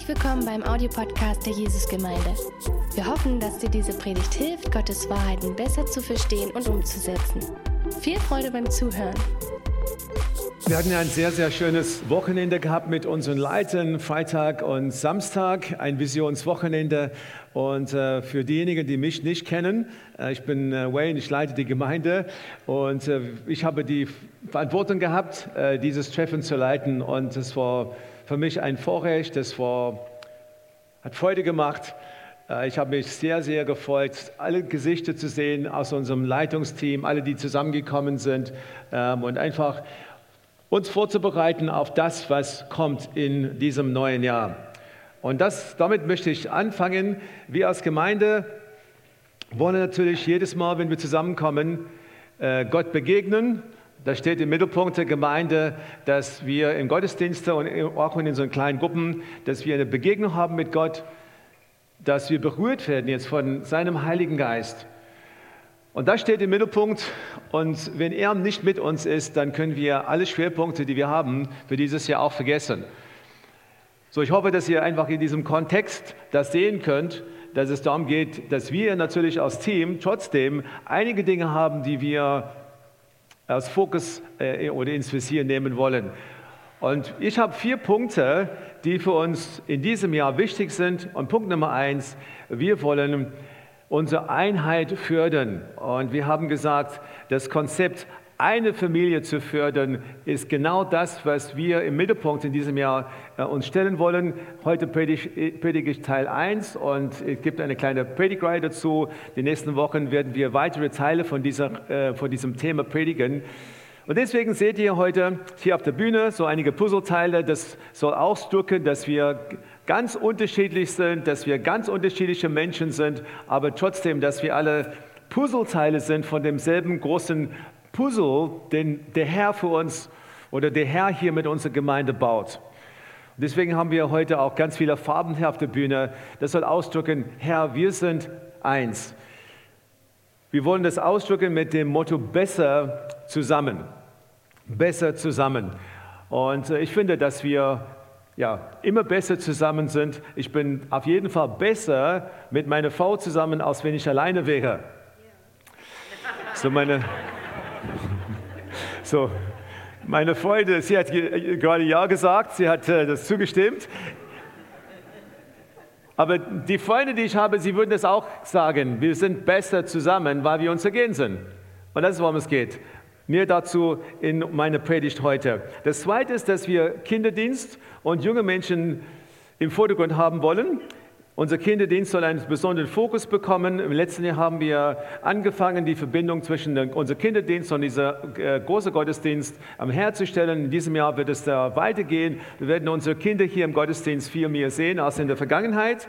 Herzlich willkommen beim Audiopodcast der Jesusgemeinde. Wir hoffen, dass dir diese Predigt hilft, Gottes Wahrheiten besser zu verstehen und umzusetzen. Viel Freude beim Zuhören. Wir hatten ja ein sehr, sehr schönes Wochenende gehabt mit unseren Leitern, Freitag und Samstag, ein Visionswochenende. Und äh, für diejenigen, die mich nicht kennen, äh, ich bin äh, Wayne, ich leite die Gemeinde und äh, ich habe die Verantwortung gehabt, äh, dieses Treffen zu leiten. Und es war für mich ein Vorrecht, das war, hat Freude gemacht. Äh, Ich habe mich sehr, sehr gefreut, alle Gesichter zu sehen aus unserem Leitungsteam, alle, die zusammengekommen sind ähm, und einfach uns vorzubereiten auf das, was kommt in diesem neuen Jahr. Und das, damit möchte ich anfangen. Wir als Gemeinde wollen natürlich jedes Mal, wenn wir zusammenkommen, äh, Gott begegnen. Da steht im Mittelpunkt der Gemeinde, dass wir im Gottesdienst und auch in unseren kleinen Gruppen, dass wir eine Begegnung haben mit Gott, dass wir berührt werden jetzt von seinem Heiligen Geist. Und das steht im Mittelpunkt. Und wenn er nicht mit uns ist, dann können wir alle Schwerpunkte, die wir haben, für dieses Jahr auch vergessen. So, ich hoffe, dass ihr einfach in diesem Kontext das sehen könnt, dass es darum geht, dass wir natürlich als Team trotzdem einige Dinge haben, die wir als Fokus äh, oder ins Visier nehmen wollen. Und ich habe vier Punkte, die für uns in diesem Jahr wichtig sind. Und Punkt Nummer eins, wir wollen unsere Einheit fördern. Und wir haben gesagt, das Konzept, eine Familie zu fördern, ist genau das, was wir im Mittelpunkt in diesem Jahr äh, uns stellen wollen. Heute predige, predige ich Teil 1 und es gibt eine kleine Predigreihe dazu. Die nächsten Wochen werden wir weitere Teile von, dieser, äh, von diesem Thema predigen. Und deswegen seht ihr heute hier auf der Bühne so einige Puzzleteile. Das soll ausdrücken, dass wir ganz unterschiedlich sind, dass wir ganz unterschiedliche Menschen sind, aber trotzdem, dass wir alle Puzzleteile sind von demselben großen Puzzle, den der Herr für uns oder der Herr hier mit unserer Gemeinde baut. Deswegen haben wir heute auch ganz viele Farben hier auf der Bühne. Das soll ausdrücken, Herr, wir sind eins. Wir wollen das ausdrücken mit dem Motto besser zusammen. Besser zusammen. Und äh, ich finde, dass wir ja, immer besser zusammen sind. Ich bin auf jeden Fall besser mit meiner Frau zusammen, als wenn ich alleine wäre. So meine, so meine Freundin, sie hat gerade Ja gesagt, sie hat äh, das zugestimmt. Aber die Freunde, die ich habe, sie würden es auch sagen, wir sind besser zusammen, weil wir uns sind. Und das ist, worum es geht. Mehr dazu in meiner Predigt heute. Das Zweite ist, dass wir Kinderdienst und junge Menschen im Vordergrund haben wollen. Unser Kinderdienst soll einen besonderen Fokus bekommen. Im letzten Jahr haben wir angefangen, die Verbindung zwischen unserem Kinderdienst und dieser äh, großen Gottesdienst herzustellen. In diesem Jahr wird es da weitergehen. Wir werden unsere Kinder hier im Gottesdienst viel mehr sehen als in der Vergangenheit.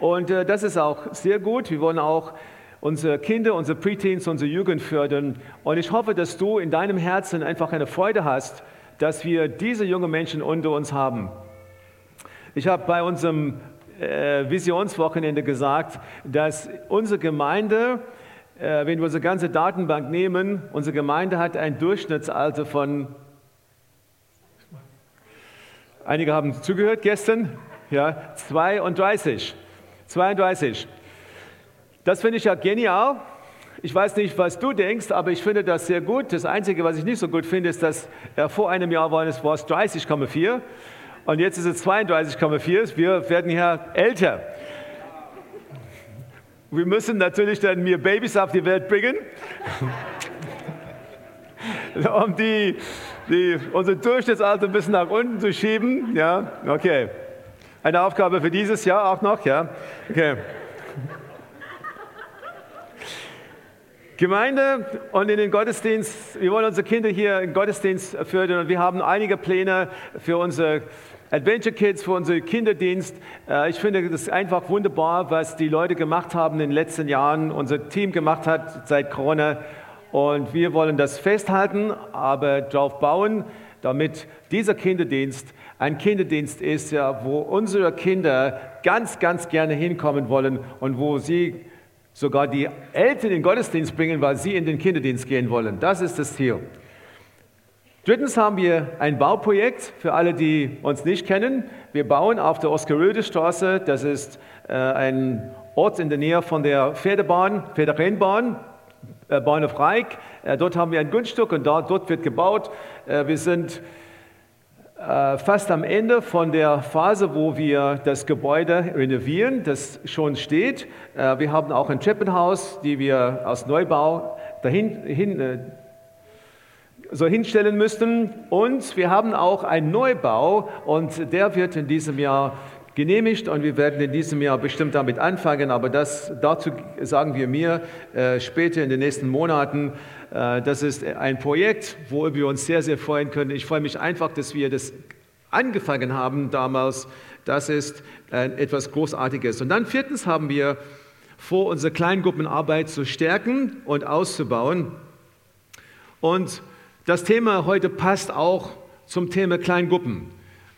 Und äh, das ist auch sehr gut. Wir wollen auch unsere Kinder, unsere Preteens, unsere Jugend fördern. Und ich hoffe, dass du in deinem Herzen einfach eine Freude hast, dass wir diese jungen Menschen unter uns haben. Ich habe bei unserem äh, Visionswochenende gesagt, dass unsere Gemeinde, äh, wenn wir unsere ganze Datenbank nehmen, unsere Gemeinde hat ein Durchschnittsalter von, einige haben zugehört gestern, ja, 32. 32. Das finde ich ja genial. Ich weiß nicht, was du denkst, aber ich finde das sehr gut. Das Einzige, was ich nicht so gut finde, ist, dass äh, vor einem Jahr war es 30,4 und jetzt ist es 32,4. Wir werden ja älter. Wir müssen natürlich dann mehr Babys auf die Welt bringen, um die, die, unser Durchschnittsalter ein bisschen nach unten zu schieben. Ja, okay. Eine Aufgabe für dieses Jahr auch noch, ja? Okay. Gemeinde und in den Gottesdienst, wir wollen unsere Kinder hier im Gottesdienst fördern und wir haben einige Pläne für unsere Adventure Kids, für unseren Kinderdienst. Äh, ich finde das einfach wunderbar, was die Leute gemacht haben in den letzten Jahren, unser Team gemacht hat seit Corona. Und wir wollen das festhalten, aber darauf bauen, damit dieser Kinderdienst ein Kinderdienst ist, ja, wo unsere Kinder ganz, ganz gerne hinkommen wollen und wo sie sogar die Eltern in den Gottesdienst bringen, weil sie in den Kinderdienst gehen wollen. Das ist das Ziel. Drittens haben wir ein Bauprojekt für alle, die uns nicht kennen. Wir bauen auf der Oskar-Röde-Straße. Das ist äh, ein Ort in der Nähe von der Pferdebahn, Pferderennbahn, äh, Bahnhof Reik. Äh, dort haben wir ein Grundstück und dort, dort wird gebaut. Äh, wir sind äh, fast am Ende von der Phase, wo wir das Gebäude renovieren, das schon steht. Äh, wir haben auch ein Treppenhaus, die wir aus Neubau dahin hin, äh, so hinstellen müssten. Und wir haben auch einen Neubau und der wird in diesem Jahr genehmigt und wir werden in diesem Jahr bestimmt damit anfangen, aber das, dazu sagen wir mir äh, später in den nächsten Monaten. Äh, das ist ein Projekt, wo wir uns sehr, sehr freuen können. Ich freue mich einfach, dass wir das angefangen haben damals. Das ist äh, etwas Großartiges. Und dann viertens haben wir vor, unsere Kleingruppenarbeit zu stärken und auszubauen. Und das Thema heute passt auch zum Thema Kleingruppen.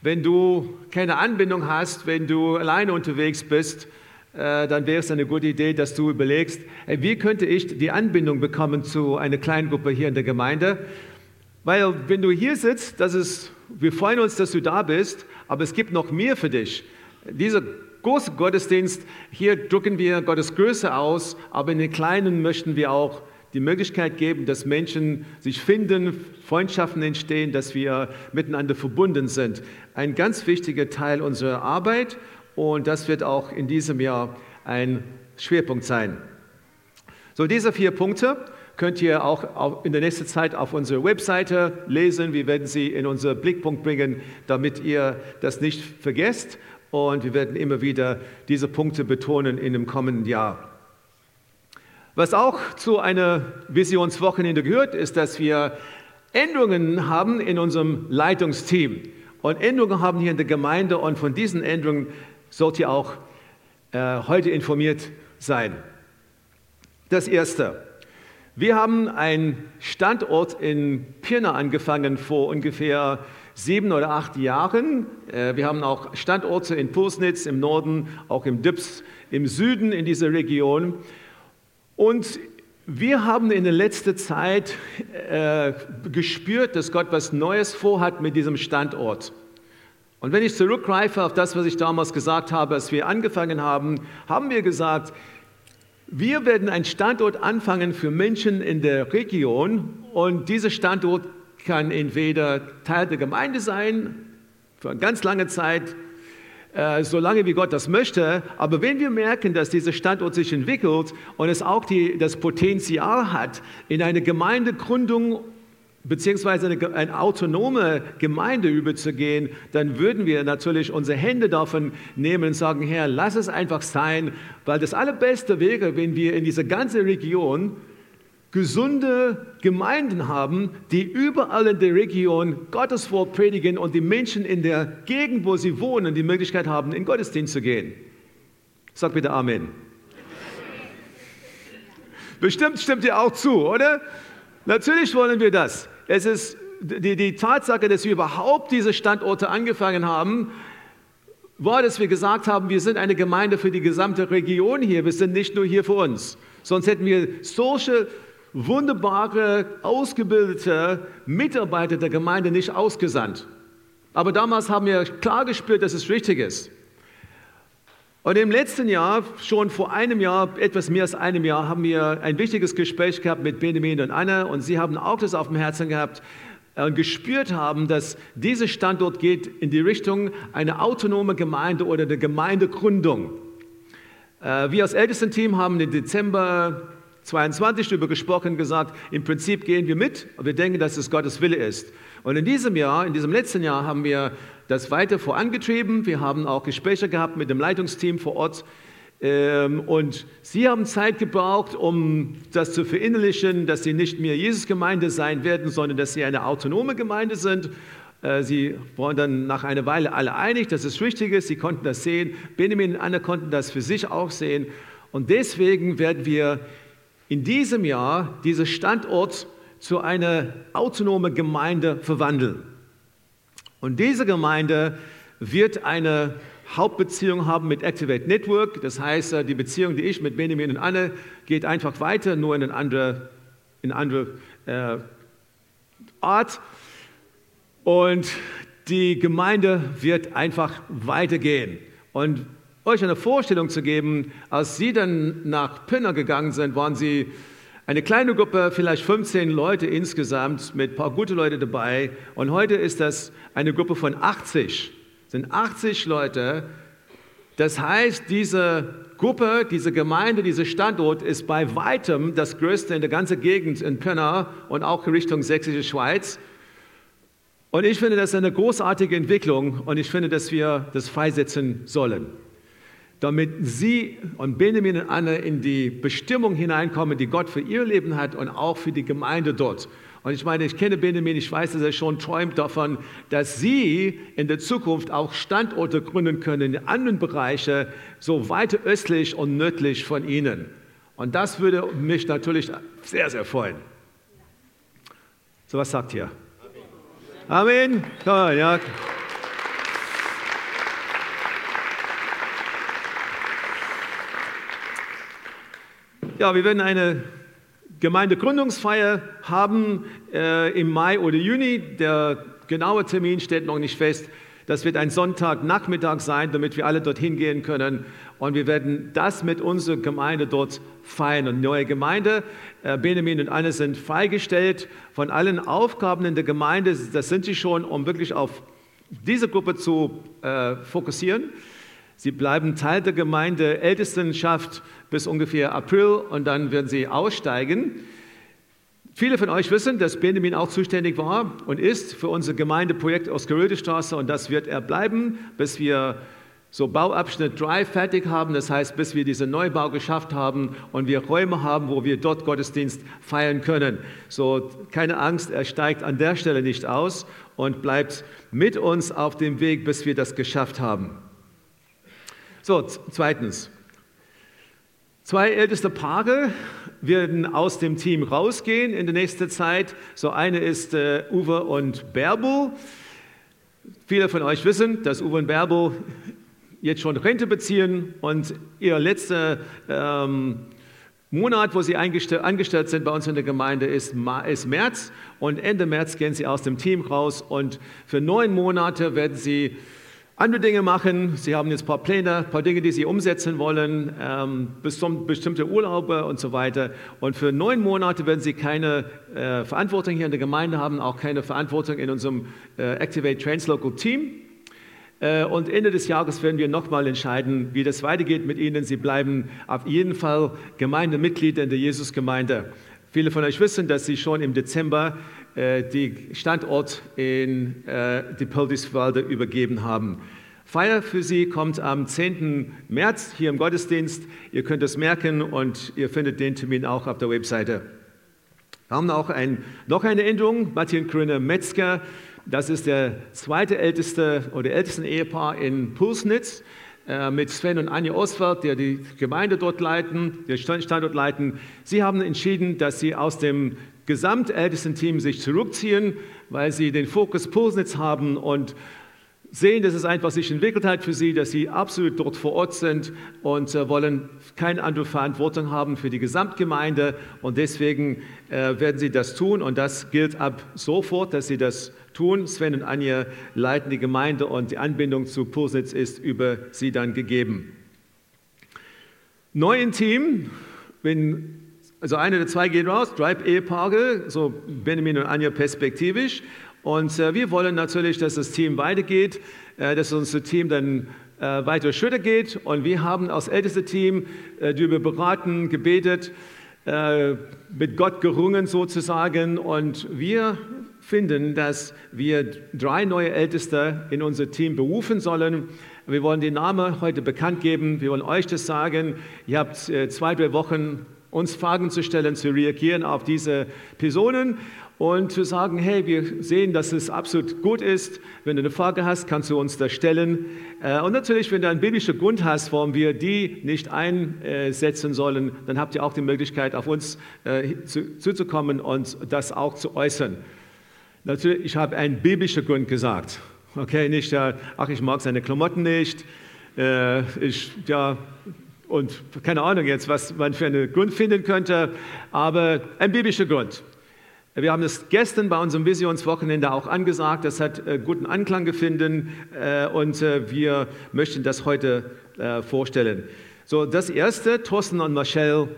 Wenn du keine Anbindung hast, wenn du alleine unterwegs bist, äh, dann wäre es eine gute Idee, dass du überlegst, wie könnte ich die Anbindung bekommen zu einer Kleingruppe hier in der Gemeinde? Weil wenn du hier sitzt, das ist, wir freuen uns, dass du da bist, aber es gibt noch mehr für dich. Dieser große Gottesdienst, hier drücken wir Gottes Größe aus, aber in den kleinen möchten wir auch die Möglichkeit geben, dass Menschen sich finden, Freundschaften entstehen, dass wir miteinander verbunden sind. Ein ganz wichtiger Teil unserer Arbeit und das wird auch in diesem Jahr ein Schwerpunkt sein. So, diese vier Punkte könnt ihr auch in der nächsten Zeit auf unserer Webseite lesen. Wir werden sie in unser Blickpunkt bringen, damit ihr das nicht vergesst. Und wir werden immer wieder diese Punkte betonen in dem kommenden Jahr. Was auch zu einer Visionswochenende gehört, ist, dass wir Änderungen haben in unserem Leitungsteam. Und Änderungen haben hier in der Gemeinde und von diesen Änderungen sollt ihr auch äh, heute informiert sein. Das Erste. Wir haben einen Standort in Pirna angefangen vor ungefähr sieben oder acht Jahren. Äh, wir haben auch Standorte in Pusnitz im Norden, auch im Dips im Süden in dieser Region. Und wir haben in der letzten Zeit äh, gespürt, dass Gott was Neues vorhat mit diesem Standort. Und wenn ich zurückgreife auf das, was ich damals gesagt habe, als wir angefangen haben, haben wir gesagt, wir werden einen Standort anfangen für Menschen in der Region und dieser Standort kann entweder Teil der Gemeinde sein, für eine ganz lange Zeit äh, solange wie Gott das möchte. Aber wenn wir merken, dass dieser Standort sich entwickelt und es auch die, das Potenzial hat, in eine Gemeindegründung beziehungsweise eine, eine, autonome Gemeinde überzugehen, dann würden wir natürlich unsere Hände davon nehmen und sagen, Herr, lass es einfach sein, weil das Allerbeste wäre, wenn wir in dieser ganzen Region gesunde Gemeinden haben, die überall in der Region Gottes Wort predigen und die Menschen in der Gegend, wo sie wohnen, die Möglichkeit haben, in Gottesdienst zu gehen. Sag bitte Amen. Bestimmt stimmt ihr auch zu, oder? Natürlich wollen wir das. Es ist die, die Tatsache, dass wir überhaupt diese Standorte angefangen haben, war, dass wir gesagt haben, wir sind eine Gemeinde für die gesamte Region hier. Wir sind nicht nur hier für uns. Sonst hätten wir solche wunderbare, ausgebildete Mitarbeiter der Gemeinde nicht ausgesandt. Aber damals haben wir klar gespürt, dass es richtig ist. Und im letzten Jahr, schon vor einem Jahr, etwas mehr als einem Jahr, haben wir ein wichtiges Gespräch gehabt mit Benjamin und Anna und sie haben auch das auf dem Herzen gehabt und gespürt haben, dass dieser Standort geht in die Richtung eine autonome Gemeinde oder eine Gemeindegründung. Äh, wir als Ältestenteam haben im Dezember 22 darüber gesprochen, gesagt, im Prinzip gehen wir mit, aber wir denken, dass es Gottes Wille ist. Und in diesem Jahr, in diesem letzten Jahr haben wir das weiter vorangetrieben. Wir haben auch Gespräche gehabt mit dem Leitungsteam vor Ort. Ähm, und sie haben Zeit gebraucht, um das zu verinnerlichen, dass sie nicht mehr Jesus-Gemeinde sein werden, sondern dass sie eine autonome Gemeinde sind. Äh, sie waren dann nach einer Weile alle einig, dass es richtig ist. Sie konnten das sehen. Benjamin und Anna konnten das für sich auch sehen. Und deswegen werden wir in diesem Jahr diesen Standort zu einer autonomen Gemeinde verwandeln. Und diese Gemeinde wird eine Hauptbeziehung haben mit Activate Network. Das heißt, die Beziehung, die ich mit Benjamin und Anne, geht einfach weiter, nur in eine andere, in andere äh, Art. Und die Gemeinde wird einfach weitergehen. Und euch eine Vorstellung zu geben, als sie dann nach Pinner gegangen sind, waren sie eine kleine Gruppe, vielleicht 15 Leute insgesamt, mit ein paar gute Leute dabei. Und heute ist das eine Gruppe von 80. Das sind 80 Leute. Das heißt, diese Gruppe, diese Gemeinde, dieser Standort ist bei weitem das größte in der ganzen Gegend in Pirna und auch Richtung Sächsische Schweiz. Und ich finde, das eine großartige Entwicklung und ich finde, dass wir das freisetzen sollen damit sie und Benjamin und Anne in die Bestimmung hineinkommen, die Gott für ihr Leben hat und auch für die Gemeinde dort. Und ich meine, ich kenne Benjamin, ich weiß, dass er schon träumt davon, dass sie in der Zukunft auch Standorte gründen können in anderen Bereichen, so weiter östlich und nördlich von ihnen. Und das würde mich natürlich sehr, sehr freuen. So was sagt ihr? Amen. Amen. Ja. Ja, wir werden eine Gemeindegründungsfeier haben äh, im Mai oder Juni. Der genaue Termin steht noch nicht fest. Das wird ein Sonntagnachmittag sein, damit wir alle dorthin gehen können. Und wir werden das mit unserer Gemeinde dort feiern. Und neue Gemeinde, äh, Benjamin und Anne sind freigestellt von allen Aufgaben in der Gemeinde. Das sind sie schon, um wirklich auf diese Gruppe zu äh, fokussieren. Sie bleiben Teil der Gemeinde Ältestenschaft bis ungefähr April und dann werden sie aussteigen. Viele von euch wissen, dass Benjamin auch zuständig war und ist für unser Gemeindeprojekt aus Gerödestraße und das wird er bleiben, bis wir so Bauabschnitt 3 fertig haben, das heißt, bis wir diesen Neubau geschafft haben und wir Räume haben, wo wir dort Gottesdienst feiern können. So, keine Angst, er steigt an der Stelle nicht aus und bleibt mit uns auf dem Weg, bis wir das geschafft haben. So, zweitens. Zwei älteste Paare werden aus dem Team rausgehen in der nächsten Zeit. So eine ist äh, Uwe und Bärbel. Viele von euch wissen, dass Uwe und Bärbel jetzt schon Rente beziehen und ihr letzter ähm, Monat, wo sie angestellt sind bei uns in der Gemeinde, ist, ist März und Ende März gehen sie aus dem Team raus und für neun Monate werden sie andere Dinge machen. Sie haben jetzt ein paar Pläne, ein paar Dinge, die Sie umsetzen wollen, ähm, bestimmte Urlaube und so weiter. Und für neun Monate werden Sie keine äh, Verantwortung hier in der Gemeinde haben, auch keine Verantwortung in unserem äh, Activate Translocal Team. Äh, und Ende des Jahres werden wir nochmal entscheiden, wie das weitergeht mit Ihnen. Sie bleiben auf jeden Fall Gemeindemitglieder in der Jesusgemeinde. Viele von euch wissen, dass Sie schon im Dezember äh, die Standort in äh, die Pöldiswalde übergeben haben. Feier für Sie kommt am 10. März hier im Gottesdienst. Ihr könnt es merken und ihr findet den Termin auch auf der Webseite. Wir haben auch ein, noch eine Änderung. Martin Corinne Metzger, das ist der zweite älteste oder ältesten Ehepaar in Pulsnitz mit Sven und Anja Oswald, der die Gemeinde dort leiten, den Standort leiten. Sie haben entschieden, dass sie aus dem Gesamtältesten-Team sich zurückziehen, weil sie den Fokus Pulsnitz haben und sehen, dass es einfach sich entwickelt hat für sie, dass sie absolut dort vor Ort sind und äh, wollen keine andere Verantwortung haben für die Gesamtgemeinde und deswegen äh, werden sie das tun und das gilt ab sofort, dass sie das tun. Sven und Anja leiten die Gemeinde und die Anbindung zu Pulsnitz ist über sie dann gegeben. Neu im Team, wenn also eine der zwei geht raus, Drive-Ehepaare, so Benjamin und Anja perspektivisch. Und äh, wir wollen natürlich, dass das Team weitergeht, äh, dass unser Team dann äh, weitere Schritte geht. Und wir haben als älteste Team äh, darüber beraten, gebetet, äh, mit Gott gerungen sozusagen. Und wir finden, dass wir drei neue Älteste in unser Team berufen sollen. Wir wollen den Namen heute bekannt geben. Wir wollen euch das sagen. Ihr habt äh, zwei, drei Wochen uns Fragen zu stellen, zu reagieren auf diese Personen und zu sagen, hey, wir sehen, dass es absolut gut ist. Wenn du eine Frage hast, kannst du uns das stellen. Äh, und natürlich, wenn du einen biblischen Grund hast, warum wir die nicht einsetzen sollen, dann habt ihr auch die Möglichkeit, auf uns äh, zuzukommen und das auch zu äußern. Natürlich, ich habe einen biblischen Grund gesagt. Okay, nicht, ach, ich mag seine Klamotten nicht. Äh, ich, ja, und keine Ahnung jetzt, was man für einen Grund finden könnte, aber ein biblischer Grund. Wir haben es gestern bei unserem Visionswochenende auch angesagt. Das hat äh, guten Anklang gefunden äh, und äh, wir möchten das heute äh, vorstellen. So, das erste, Thorsten und Michelle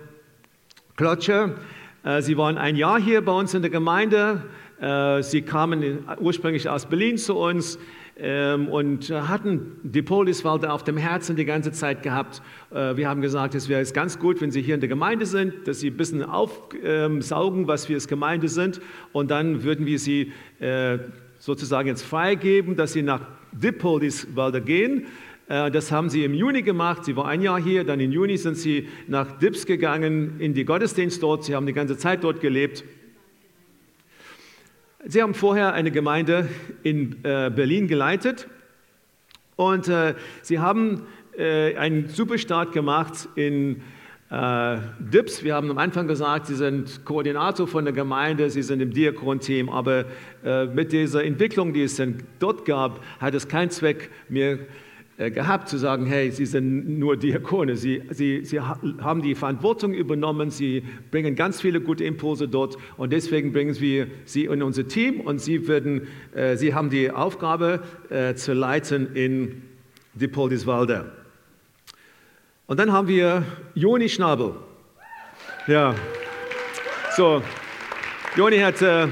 Klotscher. Äh, sie waren ein Jahr hier bei uns in der Gemeinde. Äh, sie kamen ursprünglich aus Berlin zu uns und hatten die Poliswalde auf dem Herzen die ganze Zeit gehabt. Äh, wir haben gesagt, es wäre ganz gut, wenn Sie hier in der Gemeinde sind, dass Sie ein bisschen aufsaugen, was wir als Gemeinde sind und dann würden wir Sie äh, sozusagen jetzt freigeben, dass Sie nach Dippoliswalde gehen. Äh, das haben sie im Juni gemacht. Sie war ein Jahr hier, dann im Juni sind sie nach Dips gegangen in die Gottesdienst dort. Sie haben die ganze Zeit dort gelebt. Sie haben vorher eine Gemeinde in äh, Berlin geleitet und äh, sie haben äh, einen Superstart gemacht in DIPS. Wir haben am Anfang gesagt, Sie sind Koordinator von der Gemeinde, Sie sind im Diakon-Team, aber mit dieser Entwicklung, die es dort gab, hat es keinen Zweck mehr gehabt, zu sagen, hey, Sie sind nur Diakone. Sie, Sie, Sie haben die Verantwortung übernommen, Sie bringen ganz viele gute Impulse dort und deswegen bringen wir Sie in unser Team und Sie, werden, äh, Sie haben die Aufgabe äh, zu leiten in Diepoldiswalde. Und dann haben wir Joni Schnabel. Ja, so, Joni hat... Äh,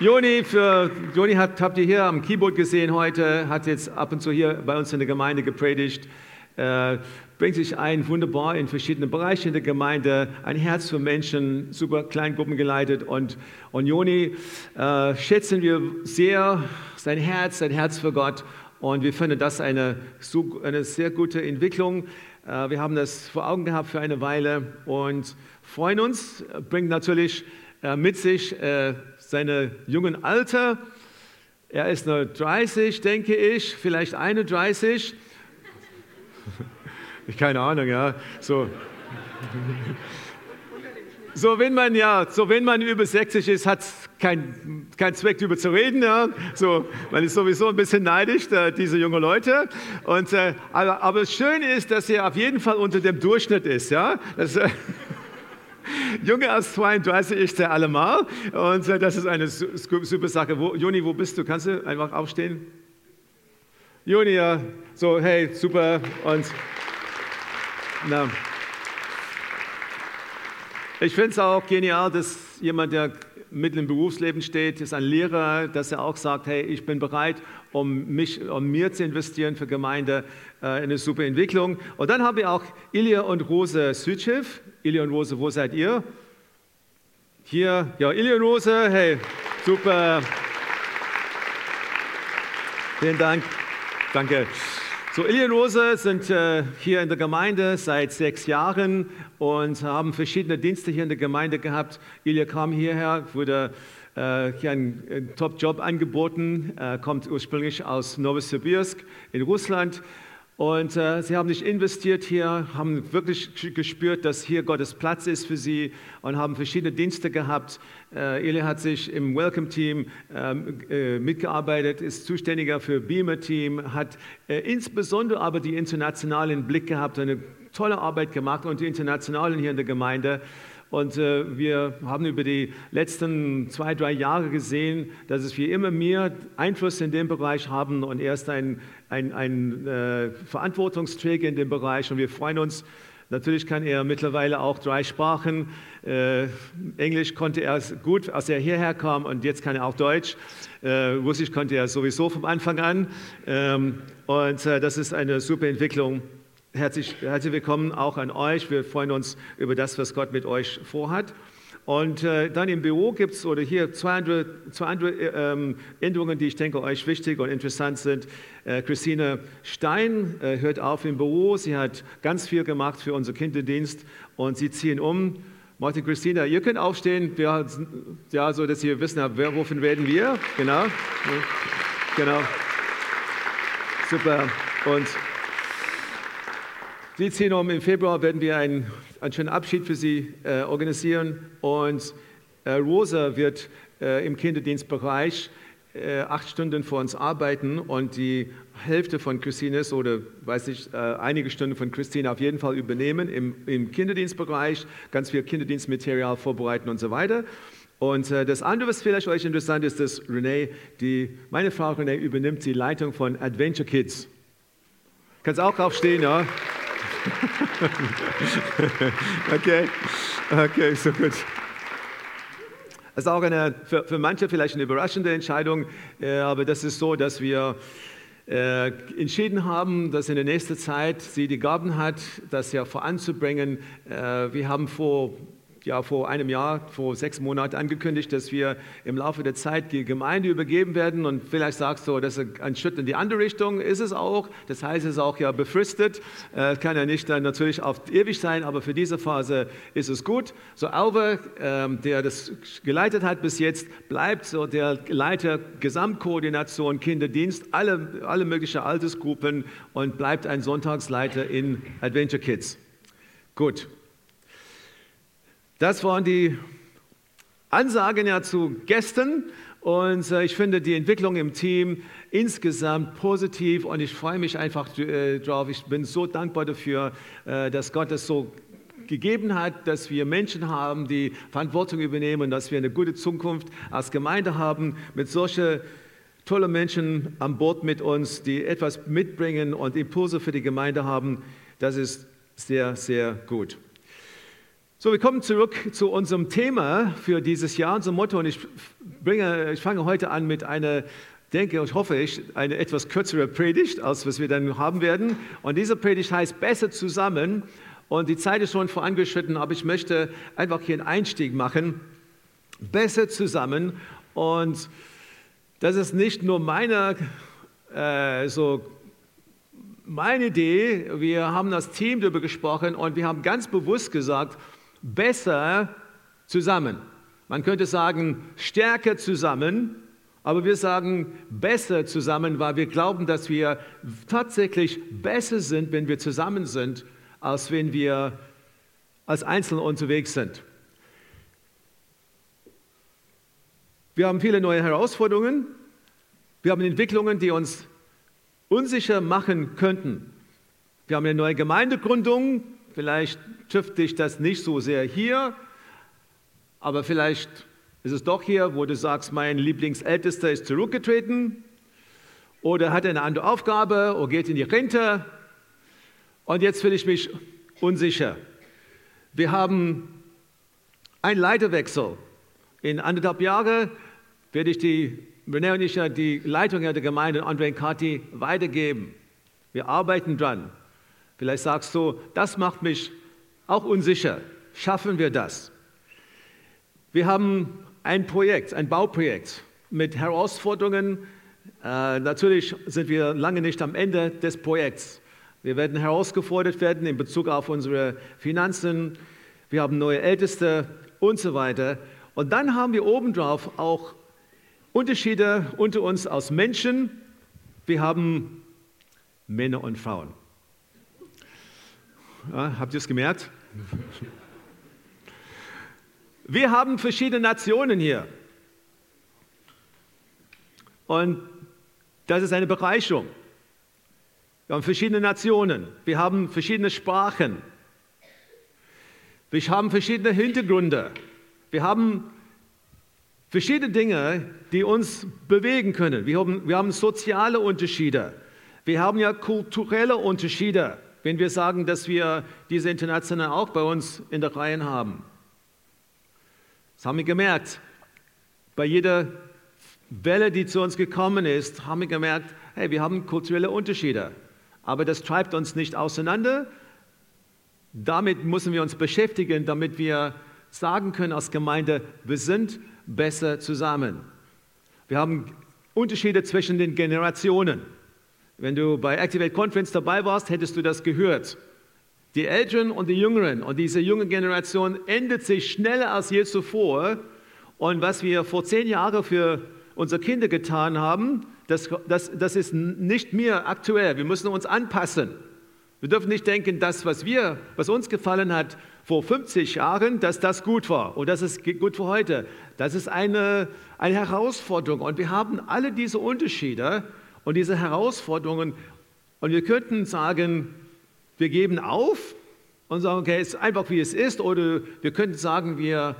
Joni, für, Joni hat, habt ihr hier am Keyboard gesehen heute, hat jetzt ab und zu hier bei uns in der Gemeinde gepredigt, äh, bringt sich ein wunderbar in verschiedene Bereiche in der Gemeinde, ein Herz für Menschen, super Kleingruppen geleitet. Und, und Joni äh, schätzen wir sehr, sein Herz, sein Herz für Gott. Und wir finden das eine, eine sehr gute Entwicklung. Äh, wir haben das vor Augen gehabt für eine Weile und freuen uns, bringt natürlich mit sich äh, seine jungen Alter. Er ist nur 30, denke ich, vielleicht 31. Ich keine Ahnung, ja. So. So, wenn man ja, so wenn man über 60 ist, hat es keinen kein Zweck, darüber zu reden. Ja. So, man ist sowieso ein bisschen neidisch, äh, diese jungen Leute. Und, äh, aber, aber schön ist, dass er auf jeden Fall unter dem Durchschnitt ist. Ja. Das, äh, Junge aus 32 ist er allemal. Und äh, das ist eine super Sache. Wo, Joni, wo bist du? Kannst du einfach aufstehen? Joni, ja. So, hey, super. Und na. Ich finde es auch genial, dass jemand, der mitten im Berufsleben steht, ist ein Lehrer, dass er auch sagt, hey, ich bin bereit, um, mich, um mir zu investieren für Gemeinde, äh, eine super Entwicklung. Und dann haben wir auch Ilja und Rose Südschiff. Ilja und Rose, wo seid ihr? Hier, ja, Ilja und Rose, hey, super. Vielen Dank. Danke. So, Ilja und Rose sind äh, hier in der Gemeinde seit sechs Jahren und haben verschiedene Dienste hier in der Gemeinde gehabt. Ilja kam hierher, wurde hier einen, einen Top-Job angeboten, äh, kommt ursprünglich aus Novosibirsk in Russland. Und äh, sie haben sich investiert hier, haben wirklich gespürt, dass hier Gottes Platz ist für sie und haben verschiedene Dienste gehabt. Äh, Eli hat sich im Welcome-Team ähm, äh, mitgearbeitet, ist zuständiger für Beamer-Team, hat äh, insbesondere aber die Internationalen im Blick gehabt, eine tolle Arbeit gemacht und die Internationalen hier in der Gemeinde. Und äh, wir haben über die letzten zwei, drei Jahre gesehen, dass wir immer mehr Einfluss in dem Bereich haben und er ist ein, ein, ein äh, Verantwortungsträger in dem Bereich und wir freuen uns. Natürlich kann er mittlerweile auch drei Sprachen. Äh, Englisch konnte er gut, als er hierher kam und jetzt kann er auch Deutsch. Äh, Russisch konnte er sowieso vom Anfang an. Ähm, und äh, das ist eine super Entwicklung. Herzlich, herzlich willkommen auch an euch. Wir freuen uns über das, was Gott mit euch vorhat. Und äh, dann im Büro gibt es oder hier zwei andere, zwei andere ähm, Änderungen, die ich denke euch wichtig und interessant sind. Äh, Christine Stein äh, hört auf im Büro. Sie hat ganz viel gemacht für unseren Kinderdienst und sie ziehen um. Martin, Christina, ihr könnt aufstehen, wir, ja, so dass ihr wissen habt, wer, wovon werden wir. Genau. Genau. Super. Und Sie ziehen um. Im Februar werden wir einen, einen schönen Abschied für Sie äh, organisieren. Und äh, Rosa wird äh, im Kinderdienstbereich äh, acht Stunden vor uns arbeiten und die Hälfte von Christines oder weiß ich, äh, einige Stunden von Christine auf jeden Fall übernehmen im, im Kinderdienstbereich, ganz viel Kinderdienstmaterial vorbereiten und so weiter. Und äh, das andere, was vielleicht euch interessant ist, dass Renee, die, meine Frau Renee übernimmt die Leitung von Adventure Kids. Kannst auch aufstehen, ja? okay, okay, so gut. Das ist auch eine, für, für manche vielleicht eine überraschende Entscheidung, äh, aber das ist so, dass wir äh, entschieden haben, dass in der nächsten Zeit sie die Gaben hat, das ja voranzubringen. Äh, wir haben vor ja vor einem Jahr, vor sechs Monaten angekündigt, dass wir im Laufe der Zeit die Gemeinde übergeben werden. Und vielleicht sagst du, das ist ein Schritt in die andere Richtung, ist es auch. Das heißt, es ist auch ja befristet. Äh, kann ja nicht dann natürlich auf ewig sein, aber für diese Phase ist es gut. So Alve, ähm, der das geleitet hat bis jetzt, bleibt so der Leiter Gesamtkoordination Kinderdienst, alle, alle möglichen Altersgruppen und bleibt ein Sonntagsleiter in Adventure Kids. Gut, das waren die Ansagen ja zu gestern und äh, ich finde die Entwicklung im Team insgesamt positiv und ich freue mich einfach äh, drauf. Ich bin so dankbar dafür, äh, dass Gott es so gegeben hat, dass wir Menschen haben, die Verantwortung übernehmen, dass wir eine gute Zukunft als Gemeinde haben mit solchen tollen Menschen an Bord mit uns, die etwas mitbringen und Impulse für die Gemeinde haben. Das ist sehr, sehr gut. So, wir kommen zurück zu unserem Thema für dieses Jahr, unserem Motto. Und ich, bringe, ich fange heute an mit einer, denke und hoffe ich, eine etwas kürzere Predigt, als was wir dann haben werden. Und diese Predigt heißt Besser zusammen. Und die Zeit ist schon vorangeschritten, aber ich möchte einfach hier einen Einstieg machen. Besser zusammen. Und das ist nicht nur meine, äh, so meine Idee. Wir haben das Team darüber gesprochen und wir haben ganz bewusst gesagt, besser zusammen. Man könnte sagen, stärker zusammen, aber wir sagen besser zusammen, weil wir glauben, dass wir tatsächlich besser sind, wenn wir zusammen sind, als wenn wir als Einzelne unterwegs sind. Wir haben viele neue Herausforderungen. Wir haben Entwicklungen, die uns unsicher machen könnten. Wir haben eine neue Gemeindegründung, Vielleicht trifft dich das nicht so sehr hier, aber vielleicht ist es doch hier, wo du sagst, mein Lieblingsältester ist zurückgetreten oder hat eine andere Aufgabe oder geht in die Rente und jetzt fühle ich mich unsicher. Wir haben einen Leiterwechsel. In anderthalb Jahren werde ich die, René und ich die Leitung der Gemeinde André Kati weitergeben. Wir arbeiten dran. Vielleicht sagst du, das macht mich auch unsicher. Schaffen wir das? Wir haben ein Projekt, ein Bauprojekt mit Herausforderungen. Äh, natürlich sind wir lange nicht am Ende des Projekts. Wir werden herausgefordert werden in Bezug auf unsere Finanzen. Wir haben neue Älteste und so weiter. Und dann haben wir obendrauf auch Unterschiede unter uns als Menschen. Wir haben Männer und Frauen. Ja, habt ihr es gemerkt? Wir haben verschiedene Nationen hier. Und das ist eine Bereicherung. Wir haben verschiedene Nationen. Wir haben verschiedene Sprachen. Wir haben verschiedene Hintergründe. Wir haben verschiedene Dinge, die uns bewegen können. Wir haben, wir haben soziale Unterschiede. Wir haben ja kulturelle Unterschiede wenn wir sagen, dass wir diese Internationalen auch bei uns in der Reihe haben. Das haben wir gemerkt. Bei jeder Welle, die zu uns gekommen ist, haben wir gemerkt, hey, wir haben kulturelle Unterschiede. Aber das treibt uns nicht auseinander. Damit müssen wir uns beschäftigen, damit wir sagen können als Gemeinde, wir sind besser zusammen. Wir haben Unterschiede zwischen den Generationen. Wenn du bei Activate Conference dabei warst, hättest du das gehört. Die Älteren und die Jüngeren und diese junge Generation ändert sich schneller als je zuvor. Und was wir vor zehn Jahren für unsere Kinder getan haben, das, das, das ist nicht mehr aktuell. Wir müssen uns anpassen. Wir dürfen nicht denken, dass was wir, was uns gefallen hat vor 50 Jahren, dass das gut war und das ist gut für heute. Das ist eine, eine Herausforderung und wir haben alle diese Unterschiede und diese Herausforderungen. Und wir könnten sagen, wir geben auf und sagen, okay, es ist einfach wie es ist. Oder wir könnten sagen, wir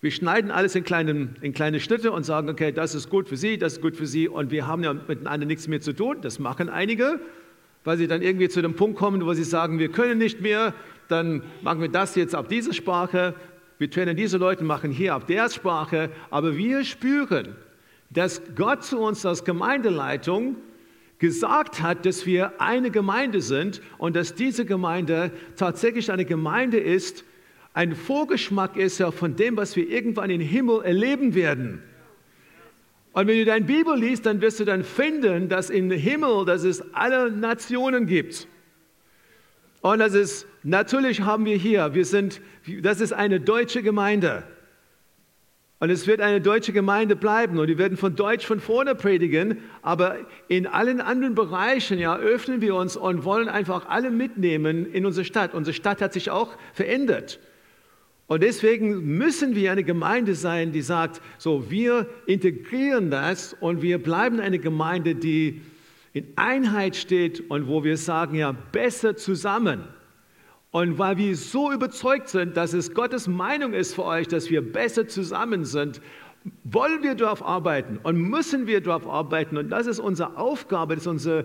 Wir schneiden alles in, kleinen, in kleine Schnitte und sagen, okay, das ist gut für Sie, das ist gut für Sie und wir haben ja miteinander nichts mehr zu tun. Das machen einige, weil sie dann irgendwie zu dem Punkt kommen, wo sie sagen, wir können nicht mehr, dann machen wir das jetzt auf diese Sprache, wir trennen diese Leute, machen hier auf der Sprache, aber wir spüren, dass Gott zu uns als Gemeindeleitung gesagt hat, dass wir eine Gemeinde sind und dass diese Gemeinde tatsächlich eine Gemeinde ist, ein Vorgeschmack ist ja von dem, was wir irgendwann im Himmel erleben werden. Und wenn du deine Bibel liest, dann wirst du dann finden, dass im Himmel, dass es alle Nationen gibt. Und das ist, natürlich haben wir hier, wir sind, das ist eine deutsche Gemeinde. Und es wird eine deutsche Gemeinde bleiben und die werden von Deutsch von vorne predigen, aber in allen anderen Bereichen ja, öffnen wir uns und wollen einfach alle mitnehmen in unsere Stadt. Unsere Stadt hat sich auch verändert. Und deswegen müssen wir eine Gemeinde sein, die sagt, so wir integrieren das und wir bleiben eine Gemeinde, die in Einheit steht und wo wir sagen, ja, besser zusammen. Und weil wir so überzeugt sind, dass es Gottes Meinung ist für euch, dass wir besser zusammen sind, wollen wir darauf arbeiten und müssen wir darauf arbeiten. Und das ist unsere Aufgabe, das ist unser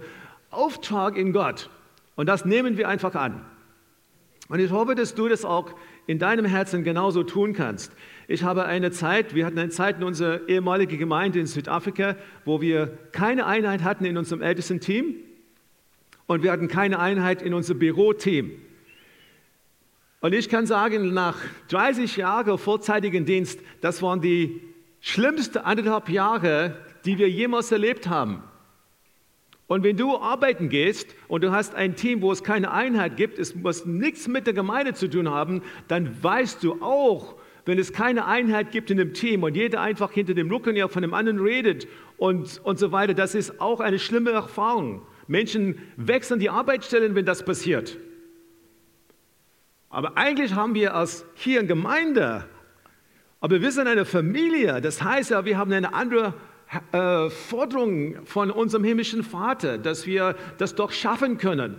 Auftrag in Gott. Und das nehmen wir einfach an. Und ich hoffe, dass du das auch in deinem Herzen genauso tun kannst. Ich habe eine Zeit, wir hatten eine Zeit in unserer ehemaligen Gemeinde in Südafrika, wo wir keine Einheit hatten in unserem ältesten Team und wir hatten keine Einheit in unserem Büroteam. Und ich kann sagen, nach 30 Jahren vorzeitigen Dienst, das waren die schlimmsten anderthalb Jahre, die wir jemals erlebt haben. Und wenn du arbeiten gehst und du hast ein Team, wo es keine Einheit gibt, es muss nichts mit der Gemeinde zu tun haben, dann weißt du auch, wenn es keine Einheit gibt in dem Team und jeder einfach hinter dem Rücken ja von dem anderen redet und, und so weiter, das ist auch eine schlimme Erfahrung. Menschen wechseln die Arbeitsstellen, wenn das passiert. Aber eigentlich haben wir als hier eine Gemeinde, aber wir sind eine Familie. Das heißt ja, wir haben eine andere äh, Forderung von unserem himmlischen Vater, dass wir das doch schaffen können.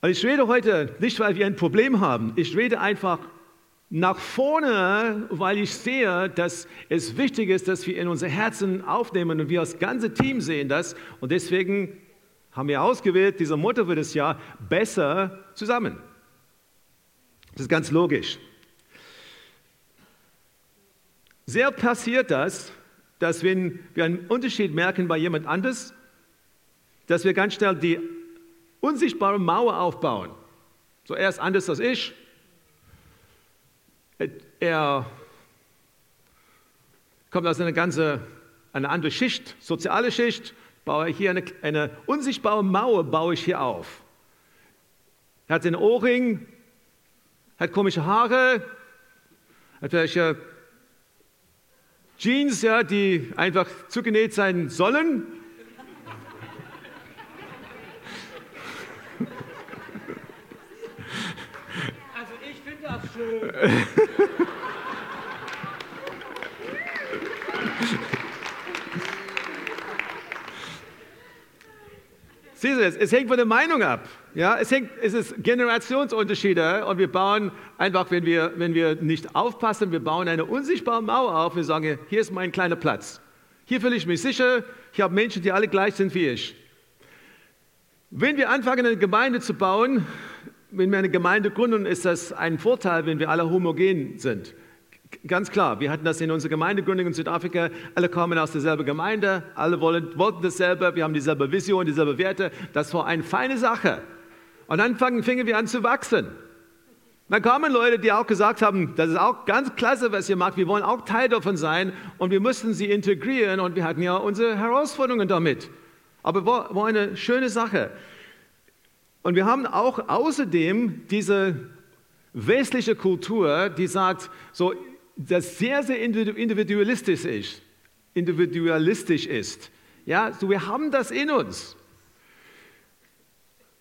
Und ich rede heute nicht, weil wir ein Problem haben. Ich rede einfach nach vorne, weil ich sehe, dass es wichtig ist, dass wir in unser Herzen aufnehmen und wir als ganze Team sehen das. Und deswegen haben wir ausgewählt, dieser Motto für das Jahr, besser zusammen. Das ist ganz logisch. Sehr passiert das, dass wenn wir einen Unterschied merken bei jemand anders, dass wir ganz schnell die unsichtbare Mauer aufbauen. So, er ist anders als ich. Er kommt aus einer ganz eine andere Schicht, soziale Schicht, baue ich hier eine, eine unsichtbare Mauer baue ich hier auf. Er hat den Ohrring, hat komische Haare, hat welche Jeans, ja, die einfach zugenäht sein sollen. Also ich finde das schön. Siehst du, es, es hängt von der Meinung ab. Ja, es, hängt, es ist Generationsunterschiede und wir bauen einfach, wenn wir, wenn wir nicht aufpassen, wir bauen eine unsichtbare Mauer auf. Wir sagen, hier ist mein kleiner Platz. Hier fühle ich mich sicher. Ich habe Menschen, die alle gleich sind wie ich. Wenn wir anfangen, eine Gemeinde zu bauen, wenn wir eine Gemeinde gründen, ist das ein Vorteil, wenn wir alle homogen sind. Ganz klar, wir hatten das in unserer Gemeindegründung in Südafrika. Alle kommen aus derselben Gemeinde, alle wollen, wollten dasselbe, wir haben dieselbe Vision, dieselbe Werte. Das war eine feine Sache. Und dann fingen wir an zu wachsen. Dann kamen Leute, die auch gesagt haben, das ist auch ganz klasse, was ihr macht, wir wollen auch Teil davon sein und wir mussten sie integrieren und wir hatten ja unsere Herausforderungen damit. Aber war, war eine schöne Sache. Und wir haben auch außerdem diese westliche Kultur, die sagt, so das sehr, sehr individualistisch ist. Individualistisch ist. Ja, so wir haben das in uns.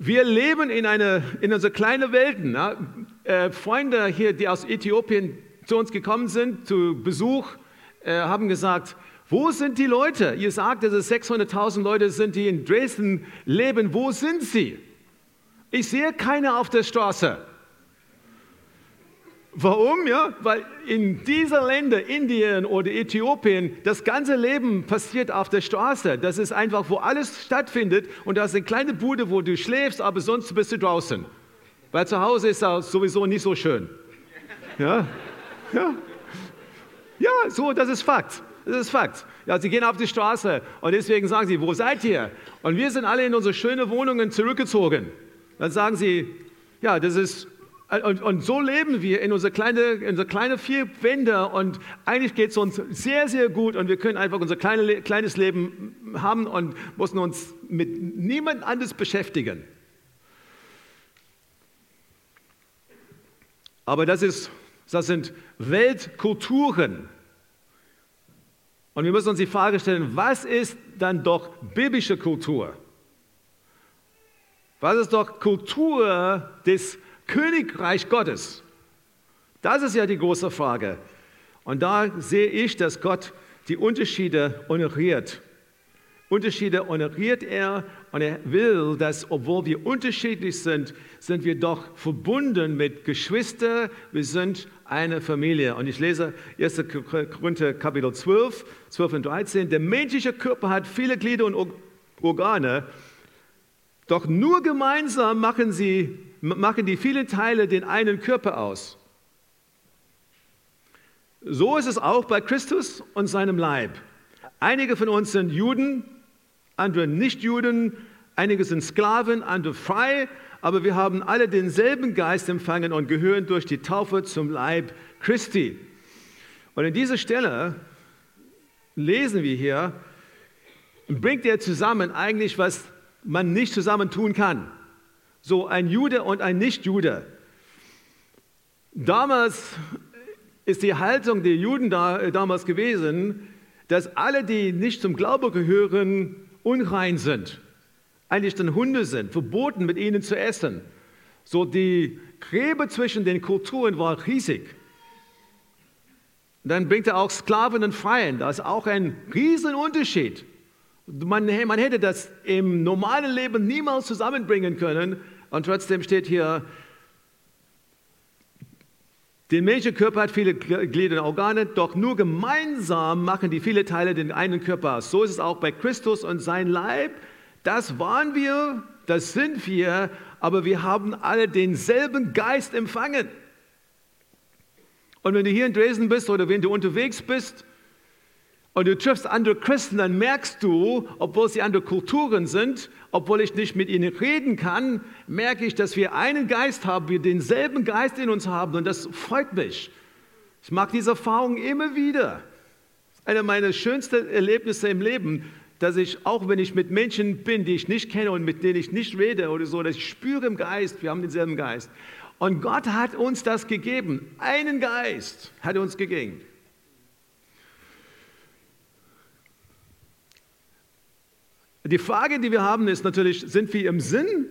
Wir leben in, eine, in unserer kleinen Welt. Ja? Äh, Freunde hier, die aus Äthiopien zu uns gekommen sind, zu Besuch, äh, haben gesagt, wo sind die Leute? Ihr sagt, dass es 600.000 Leute sind, die in Dresden leben. Wo sind sie? Ich sehe keine auf der Straße. Warum? Ja, weil in dieser Länder, Indien oder Äthiopien, das ganze Leben passiert auf der Straße. Das ist einfach, wo alles stattfindet und da ist eine kleine Bude, wo du schläfst, aber sonst bist du draußen. Weil zu Hause ist das sowieso nicht so schön. Ja, ja, ja, so, das ist Fakt. Das ist Fakt. Ja, sie gehen auf die Straße und deswegen sagen sie, wo seid ihr? Und wir sind alle in unsere schönen Wohnungen zurückgezogen. Dann sagen sie, ja, das ist und, und, so leben wir in unsere kleine, in unsere kleine vier Wände und eigentlich geht es uns sehr, sehr gut und wir können einfach unser kleine, kleines Leben haben und müssen uns mit niemand anderes beschäftigen. Aber das, ist, das sind Weltkulturen. Und wir müssen uns die Frage stellen, was ist dann doch biblische Kultur? Was ist doch Kultur des Königreich Gottes? Das ist ja die große Frage. Und da sehe ich, dass Gott die Unterschiede honoriert. Unterschiede honoriert er und er will, dass obwohl wir unterschiedlich sind, sind wir doch verbunden mit Geschwistern. Wir sind eine Familie. Und ich lese 1. Korinther Kapitel 12, 12 und 13. Der menschliche Körper hat viele Glieder und Organe, doch nur gemeinsam machen sie machen die vielen Teile den einen Körper aus. So ist es auch bei Christus und seinem Leib. Einige von uns sind Juden, andere nicht Juden, einige sind Sklaven, andere frei, aber wir haben alle denselben Geist empfangen und gehören durch die Taufe zum Leib Christi. Und in dieser Stelle lesen wir hier, bringt er zusammen eigentlich, was man nicht zusammen tun kann. So ein Jude und ein Nichtjude. Damals ist die Haltung der Juden da, äh, damals gewesen, dass alle, die nicht zum Glauben gehören, unrein sind. Eigentlich dann Hunde sind, verboten mit ihnen zu essen. So die Gräbe zwischen den Kulturen war riesig. Dann bringt er auch Sklaven und Freien. Das ist auch ein Riesenunterschied. Man, man hätte das im normalen Leben niemals zusammenbringen können. Und trotzdem steht hier, der Menschenkörper hat viele Glieder und Organe, doch nur gemeinsam machen die viele Teile den einen Körper. So ist es auch bei Christus und sein Leib. Das waren wir, das sind wir, aber wir haben alle denselben Geist empfangen. Und wenn du hier in Dresden bist oder wenn du unterwegs bist, und du triffst andere Christen, dann merkst du, obwohl sie andere Kulturen sind, obwohl ich nicht mit ihnen reden kann, merke ich, dass wir einen Geist haben, wir denselben Geist in uns haben und das freut mich. Ich mag diese Erfahrung immer wieder. Das ist einer meiner schönsten Erlebnisse im Leben, dass ich, auch wenn ich mit Menschen bin, die ich nicht kenne und mit denen ich nicht rede oder so, dass ich spüre im Geist, wir haben denselben Geist. Und Gott hat uns das gegeben. Einen Geist hat er uns gegeben. Die Frage, die wir haben, ist natürlich, sind wir im Sinn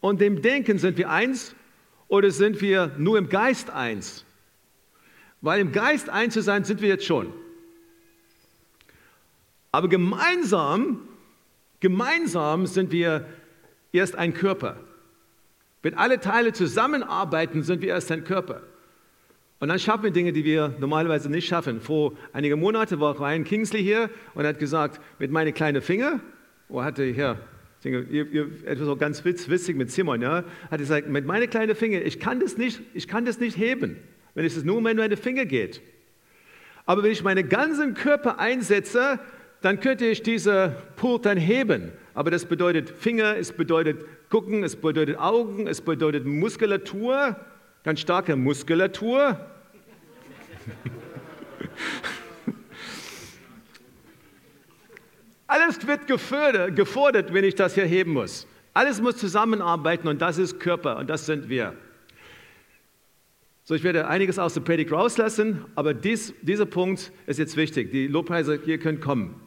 und dem Denken sind wir eins oder sind wir nur im Geist eins? Weil im Geist eins zu sein, sind wir jetzt schon. Aber gemeinsam, gemeinsam sind wir erst ein Körper. Wenn alle Teile zusammenarbeiten, sind wir erst ein Körper. Und dann schaffen wir Dinge, die wir normalerweise nicht schaffen. Vor einigen Monaten war Ryan Kingsley hier und hat gesagt, mit meinen kleinen Fingern Oh, hatte hier, ihr, ihr, etwas so ganz witz, witzig mit Simon, ja, hat gesagt, mit meinen kleinen Fingern, ich kann das nicht, ich kann das nicht heben, wenn es nur um meine Finger geht. Aber wenn ich meinen ganzen Körper einsetze, dann könnte ich diese Pult dann heben. Aber das bedeutet Finger, es bedeutet gucken, es bedeutet Augen, es bedeutet Muskulatur, ganz starke Muskulatur. Alles wird gefördert, gefordert, wenn ich das hier heben muss. Alles muss zusammenarbeiten und das ist Körper und das sind wir. So, ich werde einiges aus der Predigt rauslassen, aber dies, dieser Punkt ist jetzt wichtig. Die Lobpreise hier können kommen.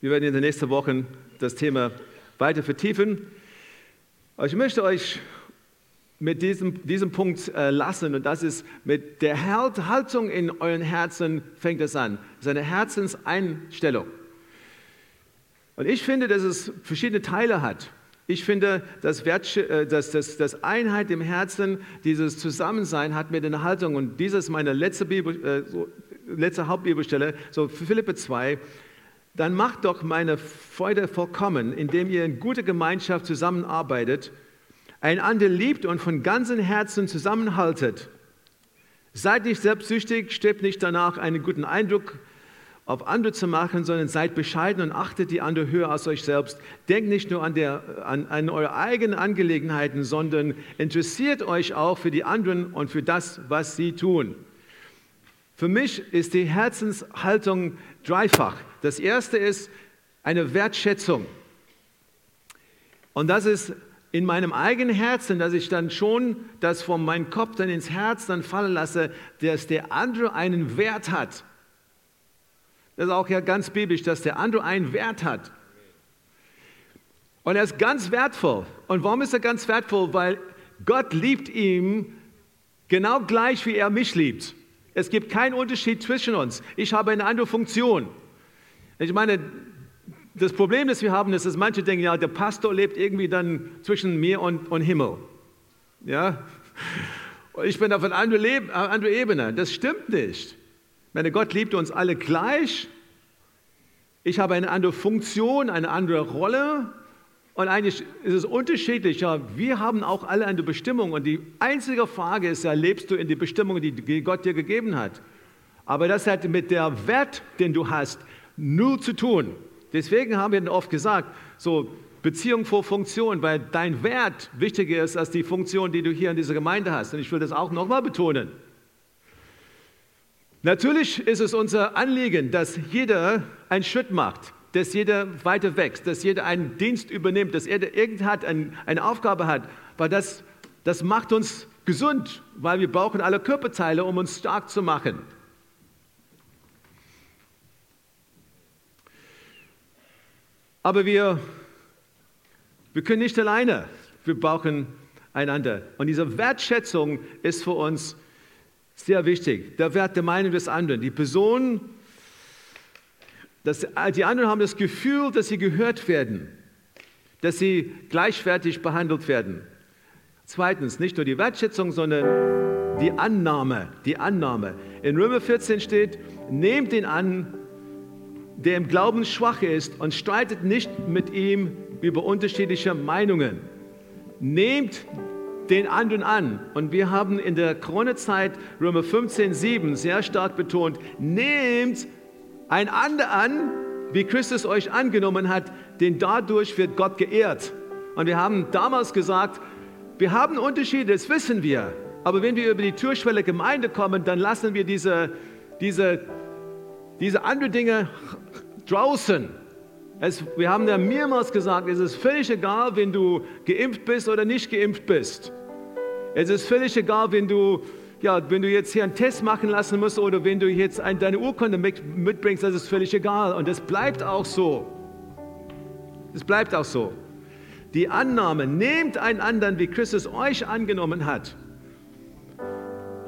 Wir werden in den nächsten Wochen das Thema weiter vertiefen. Aber ich möchte euch mit diesem, diesem Punkt äh, lassen und das ist mit der Haltung in euren Herzen fängt es an. Das ist eine Herzenseinstellung. Und ich finde, dass es verschiedene Teile hat. Ich finde, das, äh, das, das, das, Einheit im Herzen, dieses Zusammensein hat mir eine Haltung. Und dies ist meine letzte, Bibel, äh, so, letzte Hauptbibelstelle, so Philippe 2. Dann macht doch meine Freude vollkommen, indem ihr in guter Gemeinschaft zusammenarbeitet, einander liebt und von ganzem Herzen zusammenhaltet. Seid nicht selbstsüchtig, strebt nicht danach, einen guten Eindruck auf andere zu machen, sondern seid bescheiden und achtet die andere höher als euch selbst. Denkt nicht nur an, der, an, an eure eigenen Angelegenheiten, sondern interessiert euch auch für die anderen und für das, was sie tun. Für mich ist die Herzenshaltung dreifach. Das erste ist eine Wertschätzung. Und das ist in meinem eigenen Herzen, dass ich dann schon das von meinem Kopf dann ins Herz dann fallen lasse, dass der andere einen Wert hat. Das ist auch ja ganz biblisch, dass der andere einen Wert hat. Und er ist ganz wertvoll. Und warum ist er ganz wertvoll? Weil Gott liebt ihn genau gleich, wie er mich liebt. Es gibt keinen Unterschied zwischen uns. Ich habe eine andere Funktion. Ich meine, das Problem, das wir haben, ist, dass manche denken, ja, der Pastor lebt irgendwie dann zwischen mir und, und Himmel. Ja? Ich bin auf einer anderen, andere Ebene. Das stimmt nicht meine, Gott liebt uns alle gleich. Ich habe eine andere Funktion, eine andere Rolle. Und eigentlich ist es unterschiedlich. Ja, wir haben auch alle eine Bestimmung. Und die einzige Frage ist ja, lebst du in die Bestimmung, die Gott dir gegeben hat? Aber das hat mit der Wert, den du hast, null zu tun. Deswegen haben wir oft gesagt, so Beziehung vor Funktion, weil dein Wert wichtiger ist als die Funktion, die du hier in dieser Gemeinde hast. Und ich will das auch nochmal betonen. Natürlich ist es unser Anliegen, dass jeder einen Schritt macht, dass jeder weiter wächst, dass jeder einen Dienst übernimmt, dass jeder irgendhat, eine Aufgabe hat, weil das, das macht uns gesund, weil wir brauchen alle Körperteile, um uns stark zu machen. Aber wir, wir können nicht alleine, wir brauchen einander. Und diese Wertschätzung ist für uns sehr wichtig. Der Wert der Meinung des anderen. Die Person, das, die anderen haben das Gefühl, dass sie gehört werden, dass sie gleichwertig behandelt werden. Zweitens, nicht nur die Wertschätzung, sondern die Annahme. Die Annahme. In Römer 14 steht, nehmt ihn an, der im Glauben schwach ist und streitet nicht mit ihm über unterschiedliche Meinungen. Nehmt den anderen an. Und wir haben in der Kronezeit Römer 15, 7 sehr stark betont, nehmt ein anderer an, wie Christus euch angenommen hat, denn dadurch wird Gott geehrt. Und wir haben damals gesagt, wir haben Unterschiede, das wissen wir. Aber wenn wir über die Türschwelle Gemeinde kommen, dann lassen wir diese, diese, diese anderen Dinge draußen. Es, wir haben ja mehrmals gesagt, es ist völlig egal, wenn du geimpft bist oder nicht geimpft bist. Es ist völlig egal, wenn du, ja, wenn du jetzt hier einen Test machen lassen musst oder wenn du jetzt ein, deine Urkunde mitbringst, das ist völlig egal. Und es bleibt auch so. Es bleibt auch so. Die Annahme, nehmt einen anderen, wie Christus euch angenommen hat.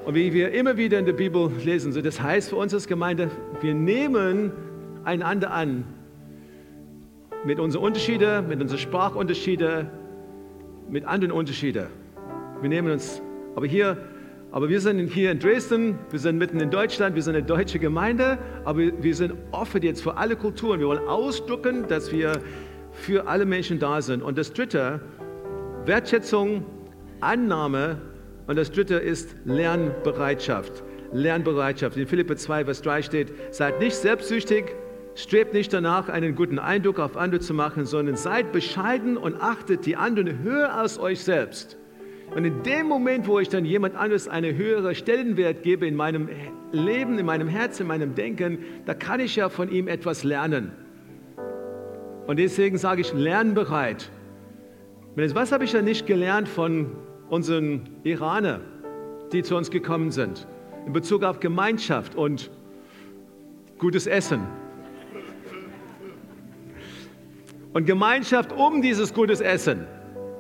Und wie wir immer wieder in der Bibel lesen, so das heißt für uns als Gemeinde, wir nehmen einander an. Mit unseren Unterschieden, mit unseren Sprachunterschieden, mit anderen Unterschieden. Wir nehmen uns, aber hier, aber wir sind hier in Dresden, wir sind mitten in Deutschland, wir sind eine deutsche Gemeinde, aber wir sind offen jetzt für alle Kulturen. Wir wollen ausdrücken, dass wir für alle Menschen da sind. Und das Dritte, Wertschätzung, Annahme und das Dritte ist Lernbereitschaft. Lernbereitschaft. In Philippe 2, Vers 3 steht, seid nicht selbstsüchtig, strebt nicht danach, einen guten Eindruck auf andere zu machen, sondern seid bescheiden und achtet die anderen höher als euch selbst. Und in dem Moment, wo ich dann jemand anderes eine höhere Stellenwert gebe in meinem Leben, in meinem Herzen, in meinem Denken, da kann ich ja von ihm etwas lernen. Und deswegen sage ich lernbereit. Was habe ich ja nicht gelernt von unseren Iranern, die zu uns gekommen sind, in Bezug auf Gemeinschaft und gutes Essen? Und Gemeinschaft um dieses gutes Essen.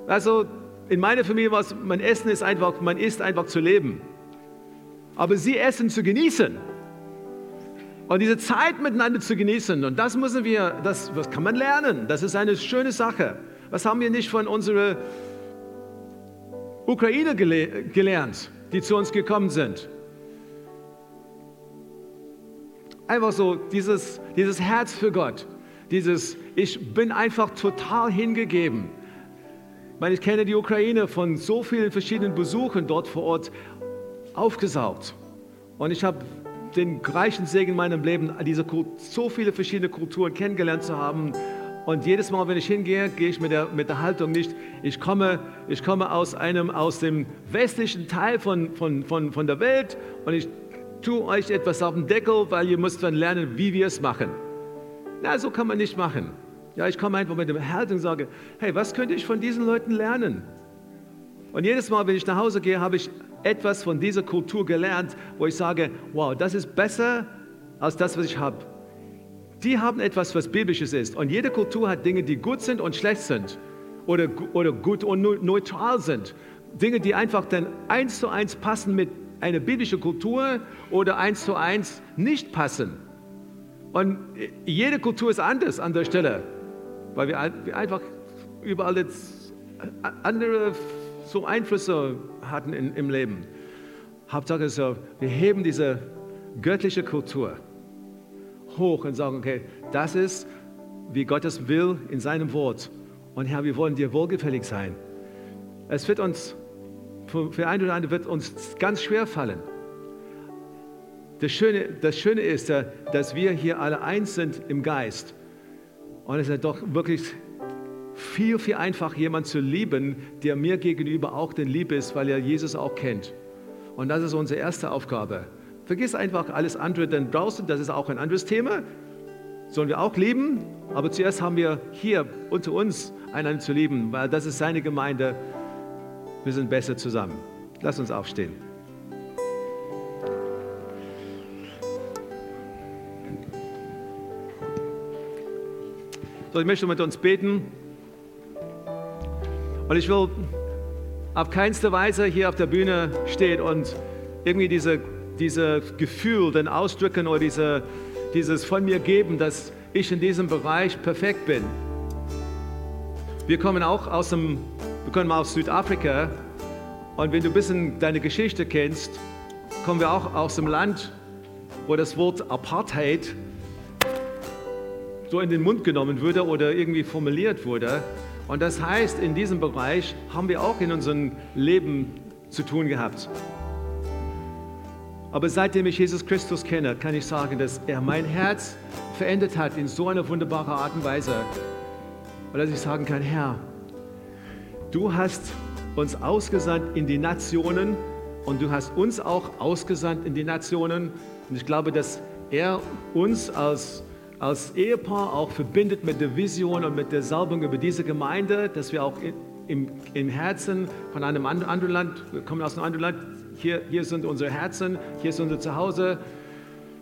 Also in meiner Familie war es, mein Essen ist einfach, man isst einfach zu leben. Aber sie essen zu genießen. Und diese Zeit miteinander zu genießen, und das müssen wir, das, das kann man lernen. Das ist eine schöne Sache. Was haben wir nicht von unserer Ukraine gele gelernt, die zu uns gekommen sind? Einfach so dieses, dieses Herz für Gott, dieses, ich bin einfach total hingegeben. Ich meine, ich kenne die Ukraine von so vielen verschiedenen Besuchen dort vor Ort aufgesaugt. Und ich habe den reichen Segen in meinem Leben, diese, so viele verschiedene Kulturen kennengelernt zu haben. Und jedes Mal, wenn ich hingehe, gehe ich mit der, mit der Haltung nicht, ich komme, ich komme aus, einem, aus dem westlichen Teil von, von, von, von der Welt und ich tue euch etwas auf den Deckel, weil ihr müsst dann lernen, wie wir es machen. Na, so kann man nicht machen. Ja, ich komme einfach mit der Haltung und sage, hey, was könnte ich von diesen Leuten lernen? Und jedes Mal, wenn ich nach Hause gehe, habe ich etwas von dieser Kultur gelernt, wo ich sage, wow, das ist besser als das, was ich habe. Die haben etwas, was biblisches ist. Und jede Kultur hat Dinge, die gut sind und schlecht sind. Oder, oder gut und neutral sind. Dinge, die einfach dann eins zu eins passen mit einer biblischen Kultur oder eins zu eins nicht passen. Und jede Kultur ist anders an der Stelle, weil wir einfach überall jetzt andere so Einflüsse hatten in, im Leben. Hauptsache ist wir heben diese göttliche Kultur hoch und sagen, okay, das ist, wie Gott es will in seinem Wort. Und Herr, wir wollen dir wohlgefällig sein. Es wird uns, für, für ein oder andere wird uns ganz schwer fallen. Das Schöne, das Schöne ist, dass wir hier alle eins sind im Geist. Und es ist doch wirklich viel, viel einfacher, jemanden zu lieben, der mir gegenüber auch den Lieb ist, weil er Jesus auch kennt. Und das ist unsere erste Aufgabe. Vergiss einfach alles andere denn draußen, das ist auch ein anderes Thema. Sollen wir auch lieben, aber zuerst haben wir hier unter uns einander zu lieben, weil das ist seine Gemeinde. Wir sind besser zusammen. Lass uns aufstehen. So, ich möchte mit uns beten. Und ich will auf keinste Weise hier auf der Bühne stehen und irgendwie diese, diese Gefühl dann ausdrücken oder diese, dieses von mir geben, dass ich in diesem Bereich perfekt bin. Wir kommen auch aus dem, wir kommen aus Südafrika und wenn du ein bisschen deine Geschichte kennst, kommen wir auch aus dem Land, wo das Wort Apartheid so in den Mund genommen wurde oder irgendwie formuliert wurde. Und das heißt, in diesem Bereich haben wir auch in unserem Leben zu tun gehabt. Aber seitdem ich Jesus Christus kenne, kann ich sagen, dass er mein Herz verändert hat in so einer wunderbaren Art und Weise. Und dass ich sagen kann, Herr, du hast uns ausgesandt in die Nationen und du hast uns auch ausgesandt in die Nationen. Und ich glaube, dass er uns als als Ehepaar auch verbindet mit der Vision und mit der Salbung über diese Gemeinde, dass wir auch im, im Herzen von einem anderen Land, kommen aus einem anderen Land, hier, hier sind unsere Herzen, hier ist unser Zuhause,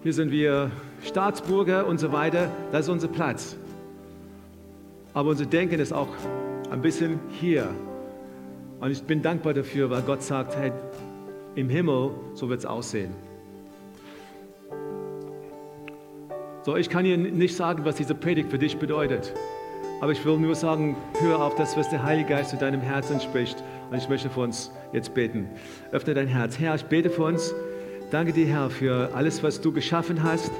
hier sind wir Staatsbürger und so weiter, das ist unser Platz. Aber unser Denken ist auch ein bisschen hier. Und ich bin dankbar dafür, weil Gott sagt, hey, im Himmel, so wird es aussehen. So, ich kann dir nicht sagen, was diese Predigt für dich bedeutet. Aber ich will nur sagen, hör auf das, was der Heilige Geist in deinem Herzen spricht. Und ich möchte für uns jetzt beten. Öffne dein Herz. Herr, ich bete für uns. Danke dir, Herr, für alles, was du geschaffen hast.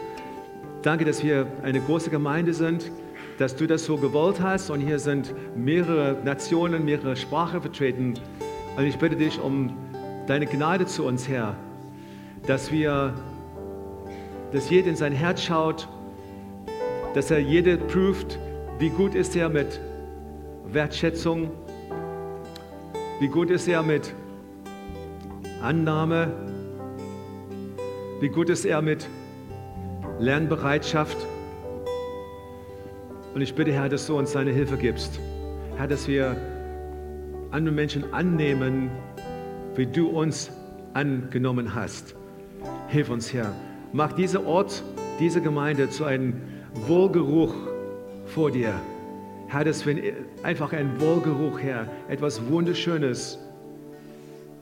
Danke, dass wir eine große Gemeinde sind, dass du das so gewollt hast. Und hier sind mehrere Nationen, mehrere Sprachen vertreten. Und ich bitte dich um deine Gnade zu uns, Herr, dass wir, dass jeder in sein Herz schaut dass er jede prüft, wie gut ist er mit Wertschätzung, wie gut ist er mit Annahme, wie gut ist er mit Lernbereitschaft. Und ich bitte, Herr, dass du uns deine Hilfe gibst. Herr, dass wir andere Menschen annehmen, wie du uns angenommen hast. Hilf uns, Herr. Mach diesen Ort, diese Gemeinde zu einem Wohlgeruch vor dir. Herr, das wäre einfach ein Wohlgeruch, Herr, etwas Wunderschönes.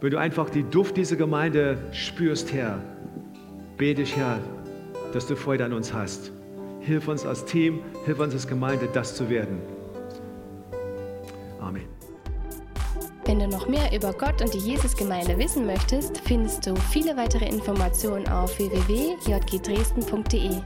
Wenn du einfach die Duft dieser Gemeinde spürst, Herr, bete ich, Herr, dass du Freude an uns hast. Hilf uns als Team, hilf uns als Gemeinde, das zu werden. Amen. Wenn du noch mehr über Gott und die Jesusgemeinde wissen möchtest, findest du viele weitere Informationen auf www.jgdresden.de.